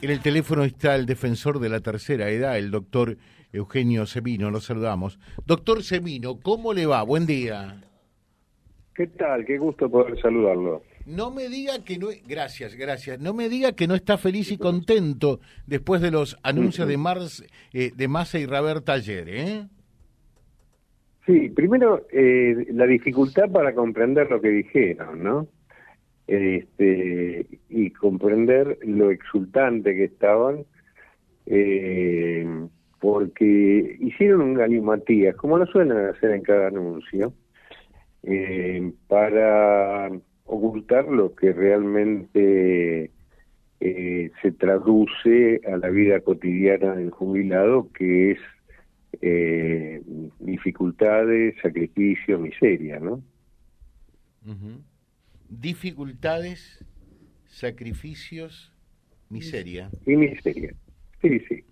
En el teléfono está el defensor de la tercera edad, el doctor Eugenio Semino. Lo saludamos. Doctor Semino, ¿cómo le va? Buen día. ¿Qué tal? Qué gusto poder saludarlo. No me diga que no, gracias, gracias. No me diga que no está feliz y contento después de los anuncios de Mars, eh, de Massa y Raberta ayer, ¿eh? Sí, primero eh, la dificultad para comprender lo que dijeron, ¿no? Este, y comprender lo exultante que estaban, eh, porque hicieron un galimatías, como lo suelen hacer en cada anuncio, eh, para ocultar lo que realmente eh, se traduce a la vida cotidiana del jubilado, que es dificultades, sacrificios, miseria, ¿no? Dificultades, sacrificios, miseria. Y miseria, sí, sí.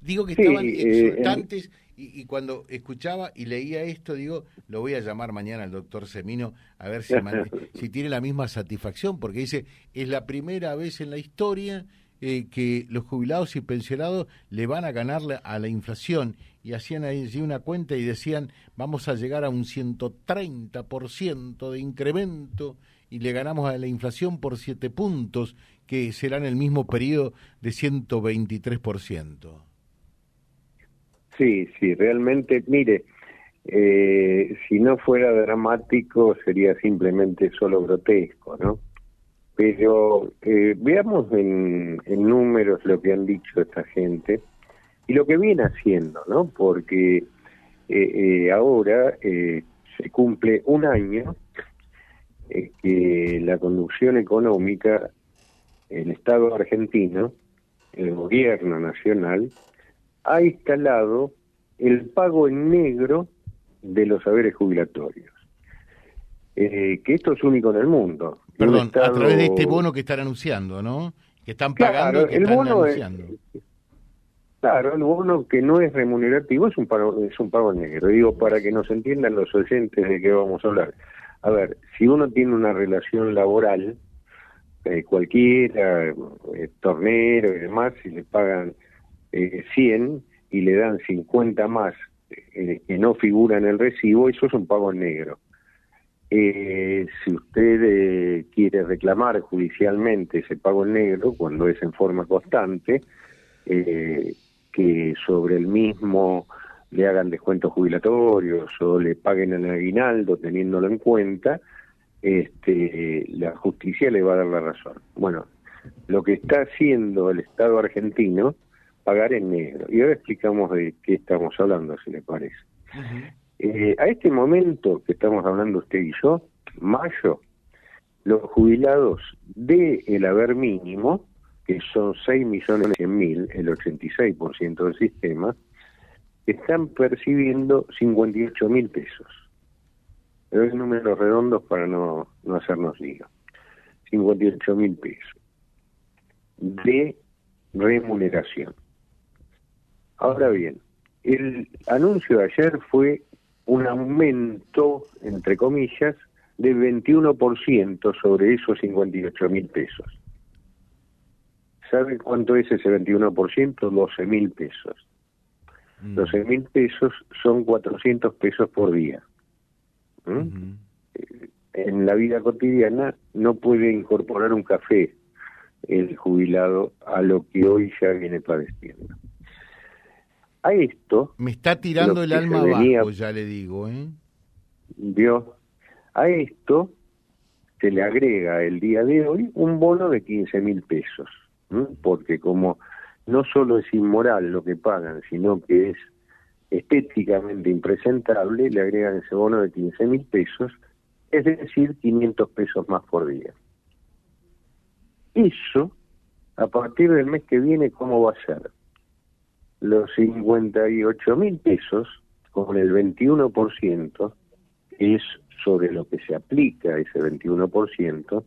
Digo que estaban eh, exultantes y, cuando escuchaba y leía esto, digo, lo voy a llamar mañana al doctor Semino a ver si, si tiene la misma satisfacción, porque dice, es la primera vez en la historia eh, que los jubilados y pensionados le van a ganar a la inflación y hacían allí una cuenta y decían vamos a llegar a un 130% de incremento y le ganamos a la inflación por 7 puntos que será en el mismo periodo de 123%. Sí, sí, realmente, mire, eh, si no fuera dramático sería simplemente solo grotesco, ¿no? Pero eh, veamos en, números lo que han dicho esta gente y lo que viene haciendo, ¿no? Porque eh, eh, ahora se cumple un año que la conducción económica, el Estado argentino, el gobierno nacional, ha instalado el pago en negro de los saberes jubilatorios. que esto es único en el mundo. Perdón, a través de este bono que están anunciando, ¿no? Que están pagando que el están bono anunciando. claro, el bono que no es remunerativo es un pago, es un pago negro. Digo, para que nos entiendan los oyentes de qué vamos a hablar. A ver, si uno tiene una relación laboral, eh, cualquiera, eh, tornero y demás, si le pagan eh, 100 y le dan 50 más eh, que no figura en el recibo, eso es un pago negro. Eh, si usted eh, quiere reclamar judicialmente ese pago en negro, cuando es en forma constante, eh, que sobre el mismo le hagan descuentos jubilatorios o le paguen el aguinaldo teniéndolo en cuenta, este, la justicia le va a dar la razón. Bueno, lo que está haciendo el Estado argentino, pagar en negro. Y ahora explicamos de qué estamos hablando, si le parece. Eh, a este momento que estamos hablando usted y yo, mayo, los jubilados de el haber mínimo, que son 6 millones mil, el 86% del sistema, están percibiendo 58 mil pesos. Pero es números redondos para no, no hacernos lío. 58 mil pesos de remuneración. Ahora bien, el anuncio de ayer fue un aumento, entre comillas, de 21% sobre esos 58 mil pesos. ¿Sabe cuánto es ese 21%? 12 mil pesos. 12 mm. mil pesos son 400 pesos por día. ¿Mm? En la vida cotidiana no puede incorporar un café el jubilado a lo que hoy ya viene padeciendo. A esto... Me está tirando el alma abajo, ya le digo, ¿eh? Vio, a esto se le agrega el día de hoy un bono de 15 mil pesos, porque como no solo es inmoral lo que pagan, sino que es estéticamente impresentable, le agregan ese bono de 15 mil pesos, es decir, 500 pesos más por día. Eso, a partir del mes que viene, ¿cómo va a ser? Los 58 mil pesos con el 21%, es sobre lo que se aplica ese 21%,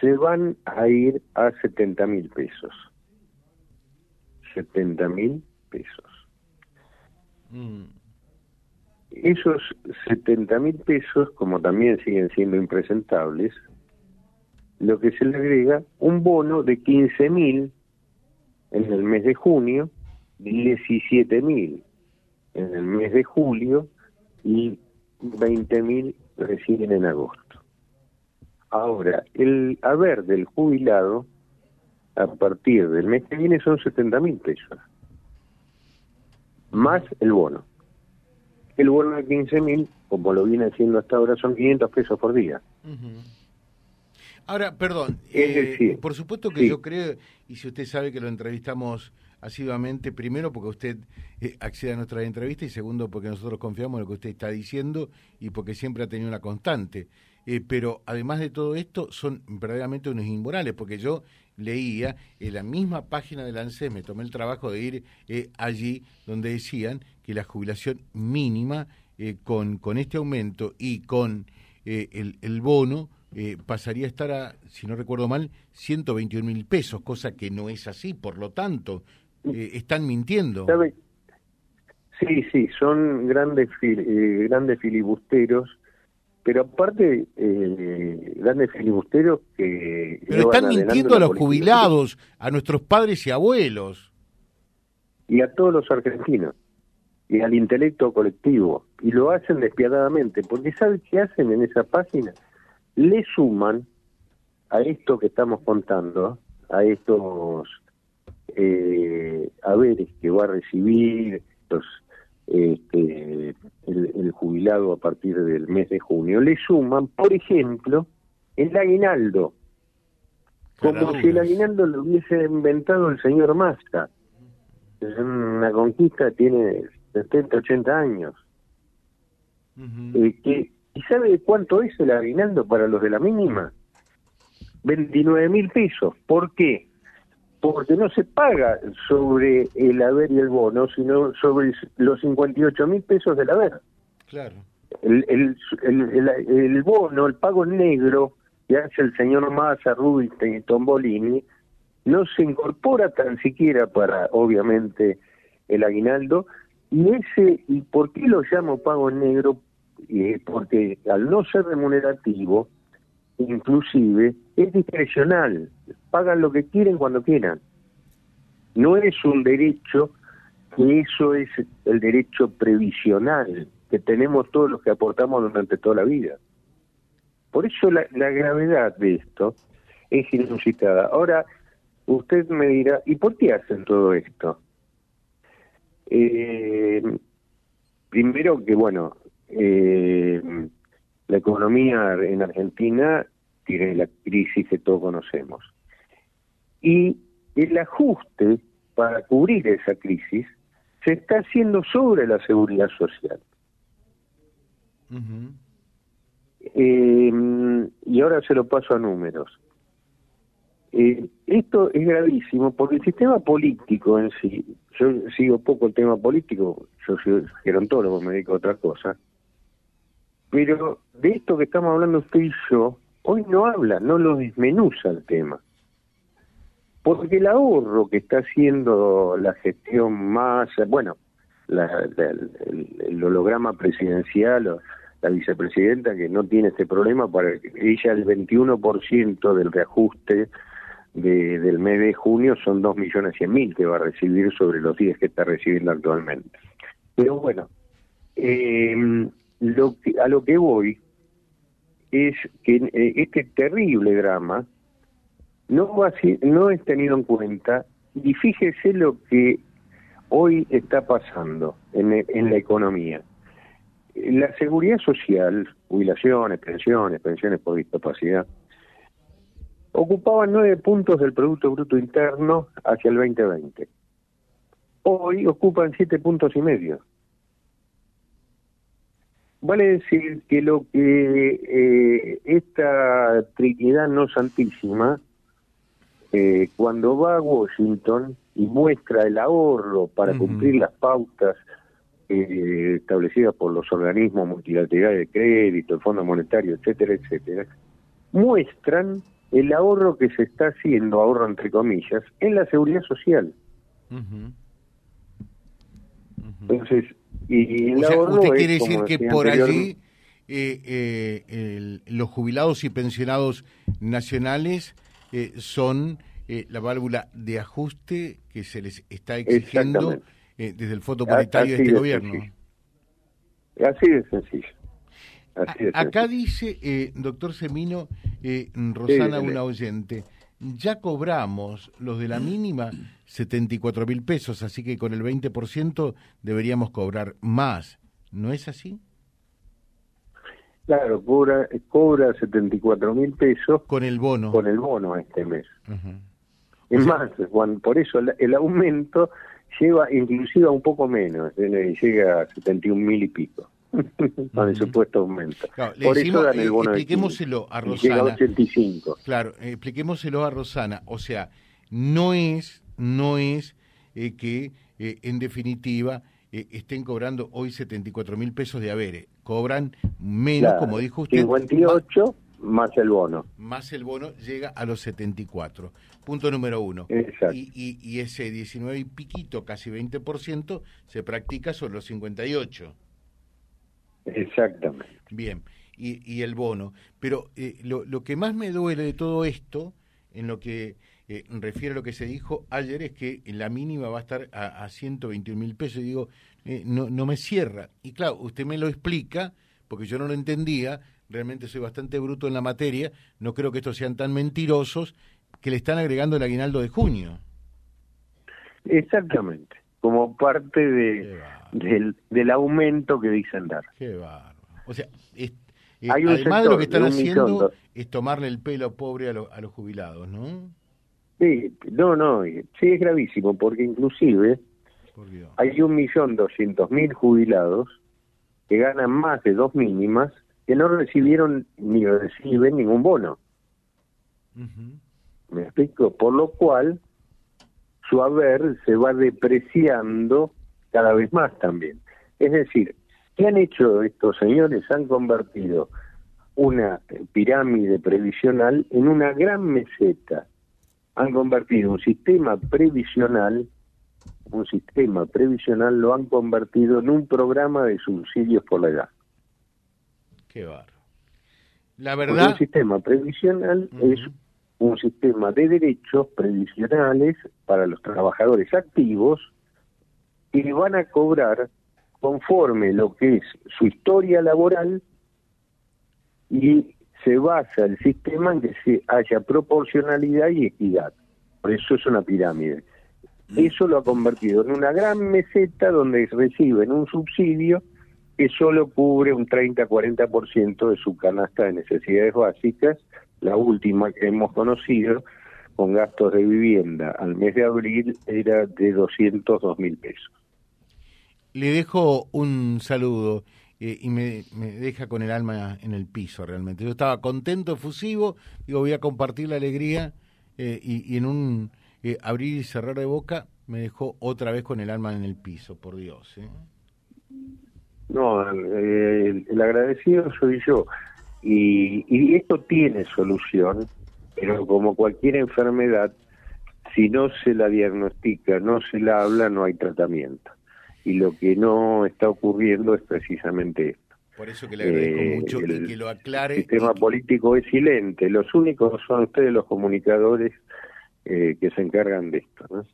se van a ir a 70 mil pesos. 70 mil pesos. Mm. Esos 70 mil pesos, como también siguen siendo impresentables, lo que se le agrega un bono de 15 mil en el mes de junio, 17 mil en el mes de julio y 20 mil recién en agosto. Ahora, el haber del jubilado a partir del mes que viene son 70 mil pesos, más el bono. El bono de 15 mil, como lo viene haciendo hasta ahora, son 500 pesos por día. Ahora, perdón, eh, por supuesto que yo creo, y si usted sabe que lo entrevistamos asiduamente, primero porque usted eh, accede a nuestra entrevista y segundo porque nosotros confiamos en lo que usted está diciendo y porque siempre ha tenido una constante. Eh, pero además de todo esto, son verdaderamente unos inmorales, porque yo leía en la misma página del ANSES, me tomé el trabajo de ir eh, allí donde decían que la jubilación mínima con, con este aumento y con el, el bono pasaría a estar a, si no recuerdo mal, 121 mil pesos, cosa que no es así. Por lo tanto, eh, están mintiendo. Sí, sí, son grandes eh, grandes filibusteros, pero aparte eh, grandes filibusteros que pero están mintiendo a los jubilados, a nuestros padres y abuelos. y a todos los argentinos y al intelecto colectivo y lo hacen despiadadamente porque saben qué hacen en esa página le suman a esto que estamos contando a estos eh, haberes que va a recibir los, este, el, jubilado a partir del mes de junio, le suman, por ejemplo, el aguinaldo, como si el aguinaldo lo hubiese inventado el señor Massa. Es una conquista tiene 70, 80 años. Eh, ¿Y sabe cuánto es el aguinaldo para los de la mínima? 29 mil pesos. ¿Por qué? Porque no se paga sobre el haber y el bono, sino sobre los 58 mil pesos del haber. Claro. El, el, el, el, bono, el pago negro que hace el señor Massa, Rubin y Tombolini, no se incorpora tan siquiera para, obviamente, el aguinaldo. Y ese, ¿y por qué lo llamo pago negro? porque al no ser remunerativo, inclusive es discrecional, pagan lo que quieren cuando quieran. No es un derecho, que eso es el derecho previsional que tenemos todos los que aportamos durante toda la vida. Por eso la, gravedad de esto es inusitada. Ahora, usted me dirá, ¿y por qué hacen todo esto? Eh, primero que, bueno, eh, la economía en Argentina tiene la crisis que todos conocemos. Y el ajuste para cubrir esa crisis se está haciendo sobre la seguridad social. Eh, y ahora se lo paso a números. Eh, esto es gravísimo porque el sistema político en sí, yo sigo poco el tema político, yo soy gerontólogo, me dedico a otra cosa, pero de esto que estamos hablando usted y yo, hoy no habla, no lo desmenuza el tema. Porque el ahorro que está haciendo la gestión más, bueno, el, holograma presidencial, la vicepresidenta que no tiene este problema, para ella el 21% del reajuste de, del mes de junio son 2 millones cien mil que va a recibir sobre los 10 que está recibiendo actualmente. Pero bueno, eh, lo a lo que voy es que eh, este terrible drama no, no es tenido en cuenta y fíjese lo que hoy está pasando en, en la economía. La seguridad social, jubilaciones, pensiones, pensiones por discapacidad, ocupaban nueve puntos del Producto Bruto Interno hacia el 2020. Hoy ocupan siete puntos y medio. Vale decir que lo que eh, esta Trinidad no santísima, eh, cuando va a Washington y muestra el ahorro para cumplir las pautas eh, establecidas por los organismos multilaterales de crédito, el Fondo Monetario, etcétera, etcétera, muestran el ahorro que se está haciendo, ahorro entre comillas, en la seguridad social. Entonces, y usted quiere decir que por allí eh, los jubilados y pensionados nacionales son la válvula de ajuste que se les está exigiendo desde el Fondo Monetario de este gobierno. Así de sencillo. Acá dice, doctor Semino, Rosana, una oyente, ya cobramos los de la mínima 74 mil pesos, así que con el 20% deberíamos cobrar más. ¿No es así? Claro, cobra, cobra 74 mil pesos. Con el bono. Con el bono este mes. Es más, por eso el, aumento lleva inclusive a un poco menos, eh, llega a 71 mil y pico. con el supuesto aumento. Por eso dan el eh, bono expliquémoselo a Rosana. 85. Claro, expliquémoselo a Rosana. O sea, no es, no es eh, que eh, en definitiva estén cobrando hoy 74 mil pesos de haberes. Cobran menos, como dijo usted. 58 más el bono. Más el bono llega a los 74. Punto número uno. Exacto. Y, y, y ese 19 y piquito, casi 20%, se practica sobre los 58. Exactamente. Bien, y, y el bono. Pero eh, lo, lo, que más me duele de todo esto, en lo que eh, refiere a lo que se dijo ayer, es que la mínima va a estar a, a 121 mil pesos. Y digo, eh, no, no me cierra. Y claro, usted me lo explica, porque yo no lo entendía, realmente soy bastante bruto en la materia, no creo que estos sean tan mentirosos, que le están agregando el aguinaldo de junio. Exactamente, como parte de del, del aumento que dicen dar. Qué bárbaro. O sea, es, eh, además de lo que están haciendo es tomarle el pelo pobre a, a los jubilados, ¿no? Sí, no, no, sí es gravísimo, porque inclusive hay un millón doscientos mil jubilados que ganan más de dos mínimas que no recibieron ni reciben ningún bono. ¿Me explico? Por lo cual su haber se va depreciando cada vez más también. Es decir, ¿qué han hecho estos señores? Han convertido una pirámide previsional en una gran meseta. Han convertido un sistema previsional, un sistema previsional lo han convertido en un programa de subsidios por la edad. Qué barro. La verdad. un sistema previsional es un sistema de derechos previsionales para los trabajadores activos y van a cobrar conforme lo que es su historia laboral y se basa el sistema en que se haya proporcionalidad y equidad. Por eso es una pirámide. Mm. Eso lo ha convertido en una gran meseta donde reciben un subsidio que solo cubre un 30-40% de su canasta de necesidades básicas, la última que hemos conocido, con gastos de vivienda al mes de abril era de 202 mil pesos le dejo un saludo eh, y me, deja con el alma en el piso realmente. Yo estaba contento, efusivo, digo, voy a compartir la alegría eh, y, en un eh, abrir y cerrar de boca me dejó otra vez con el alma en el piso, por Dios. No, el, agradecido soy yo. Y esto tiene solución, pero como cualquier enfermedad, si no se la diagnostica, no se la habla, no hay tratamiento y lo que no está ocurriendo es precisamente esto. Por eso que le agradezco eh, mucho y que lo aclare. El sistema político es silente, los únicos son ustedes los comunicadores eh, que se encargan de esto. ¿no?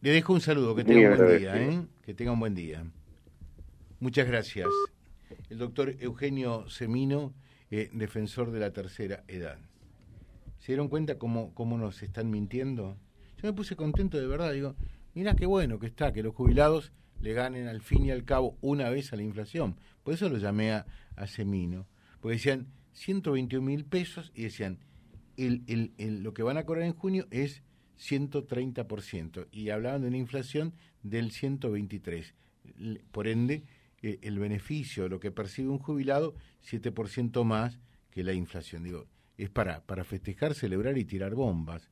Le dejo un saludo, que tenga un buen día, ¿eh? que tenga un buen día. Muchas gracias. El doctor Eugenio Semino, eh, defensor de la tercera edad. ¿Se dieron cuenta cómo, cómo nos están mintiendo? Yo me puse contento de verdad, digo, mira qué bueno que está, que los jubilados le ganen al fin y al cabo una vez a la inflación. Por eso lo llamé a, Semino. Porque decían 121 mil pesos y decían, el, el, lo que van a cobrar en junio es 130%. Y hablaban de una inflación del 123. Por ende, eh, el beneficio, lo que percibe un jubilado, 7% más que la inflación. Digo, es para, para festejar, celebrar y tirar bombas.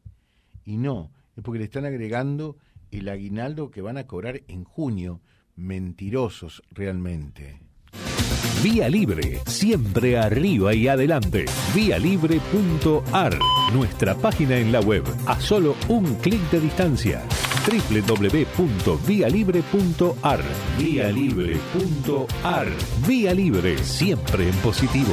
Y no, es porque le están agregando el aguinaldo que van a cobrar en junio. Mentirosos realmente. Vía Libre, siempre arriba y adelante. Vialibre.ar, nuestra página en la web, a solo un clic de distancia. www.vialibre.ar. Vialibre.ar. Vía Libre, siempre en positivo.